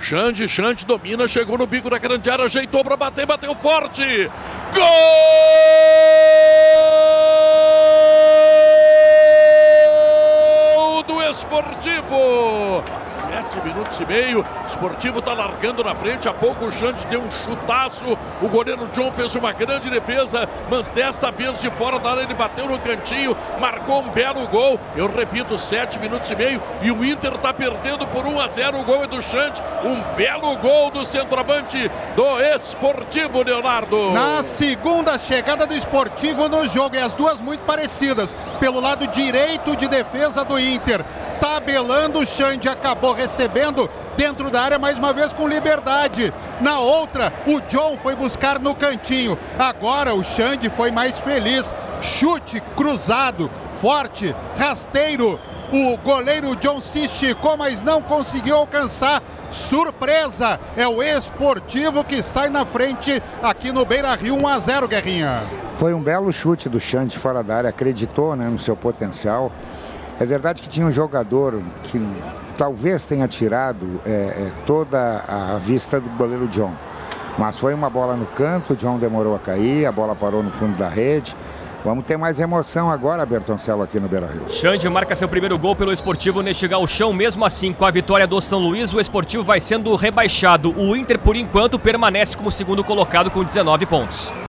Xande, Xande domina, chegou no bico da grande área, ajeitou para bater, bateu forte. Gol Esportivo! Sete minutos e meio. Esportivo está largando na frente. Há pouco o Xande deu um chutaço. O goleiro John fez uma grande defesa, mas desta vez de fora da área ele bateu no cantinho, marcou um belo gol. Eu repito, sete minutos e meio. E o Inter está perdendo por 1 a 0. O gol é do Xande. Um belo gol do centroavante do Esportivo, Leonardo. Na segunda chegada do Esportivo no jogo, e as duas muito parecidas. Pelo lado direito de defesa do Inter tabelando. O Xande acabou recebendo dentro da área mais uma vez com liberdade. Na outra, o John foi buscar no cantinho. Agora o Xande foi mais feliz. Chute cruzado, forte, rasteiro. O goleiro John se esticou, mas não conseguiu alcançar. Surpresa! É o esportivo que sai na frente aqui no Beira Rio 1 a 0 Guerrinha. Foi um belo chute do Xande fora da área, acreditou né, no seu potencial. É verdade que tinha um jogador que talvez tenha tirado é, é, toda a vista do goleiro John. Mas foi uma bola no canto, o John demorou a cair, a bola parou no fundo da rede. Vamos ter mais emoção agora, Bertoncello, aqui no Beira-Rio. Xande marca seu primeiro gol pelo Esportivo neste galchão. Mesmo assim, com a vitória do São Luís, o Esportivo vai sendo rebaixado. O Inter, por enquanto, permanece como segundo colocado com 19 pontos.